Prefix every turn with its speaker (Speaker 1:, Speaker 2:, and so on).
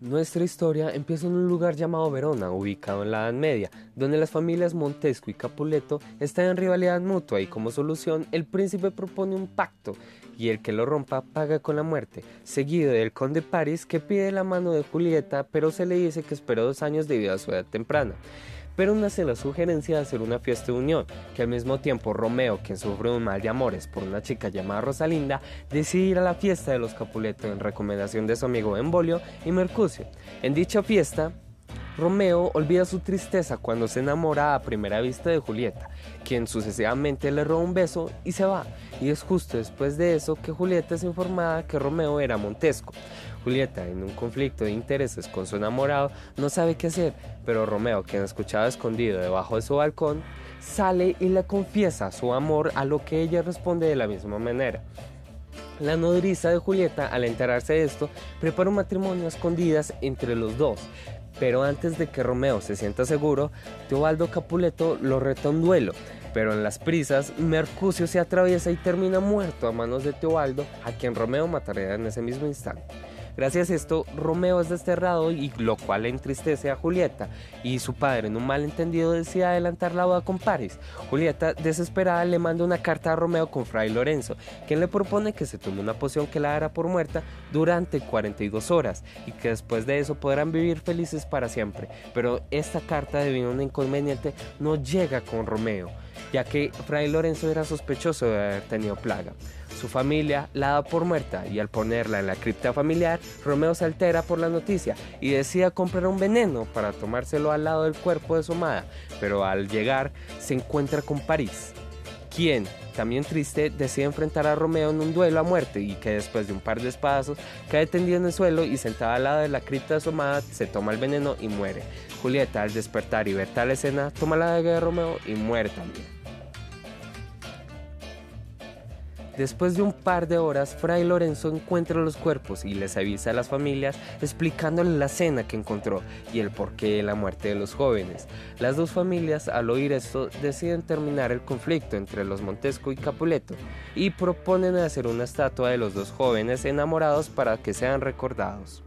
Speaker 1: Nuestra historia empieza en un lugar llamado Verona, ubicado en la Edad Media, donde las familias Montesco y Capuleto están en rivalidad mutua y como solución el príncipe propone un pacto y el que lo rompa paga con la muerte, seguido del conde Paris que pide la mano de Julieta pero se le dice que esperó dos años debido a su edad temprana pero nace la sugerencia de hacer una fiesta de unión, que al mismo tiempo Romeo, quien sufre un mal de amores por una chica llamada Rosalinda, decide ir a la fiesta de los Capuleto en recomendación de su amigo Embolio y Mercucio. En dicha fiesta, Romeo olvida su tristeza cuando se enamora a primera vista de Julieta, quien sucesivamente le roba un beso y se va. Y es justo después de eso que Julieta es informada que Romeo era Montesco. Julieta, en un conflicto de intereses con su enamorado, no sabe qué hacer, pero Romeo, quien escuchaba escondido debajo de su balcón, sale y le confiesa su amor a lo que ella responde de la misma manera. La nodriza de Julieta, al enterarse de esto, prepara un matrimonio a escondidas entre los dos, pero antes de que Romeo se sienta seguro, Teobaldo Capuleto lo reta un duelo. Pero en las prisas, Mercucio se atraviesa y termina muerto a manos de Teobaldo, a quien Romeo mataría en ese mismo instante. Gracias a esto, Romeo es desterrado y lo cual entristece a Julieta y su padre en un malentendido decide adelantar la boda con Paris. Julieta, desesperada, le manda una carta a Romeo con Fray Lorenzo, quien le propone que se tome una poción que la dará por muerta durante 42 horas y que después de eso podrán vivir felices para siempre. Pero esta carta, debido a un inconveniente, no llega con Romeo ya que Fray Lorenzo era sospechoso de haber tenido plaga. Su familia la da por muerta y al ponerla en la cripta familiar, Romeo se altera por la noticia y decide comprar un veneno para tomárselo al lado del cuerpo de su amada, pero al llegar se encuentra con París, quien, también triste, decide enfrentar a Romeo en un duelo a muerte y que después de un par de espadazos cae tendido en el suelo y sentada al lado de la cripta de su amada se toma el veneno y muere. Julieta al despertar y ver tal escena toma la daga de Romeo y muere también. Después de un par de horas, Fray Lorenzo encuentra los cuerpos y les avisa a las familias explicándoles la cena que encontró y el porqué de la muerte de los jóvenes. Las dos familias, al oír esto, deciden terminar el conflicto entre los Montesco y Capuleto y proponen hacer una estatua de los dos jóvenes enamorados para que sean recordados.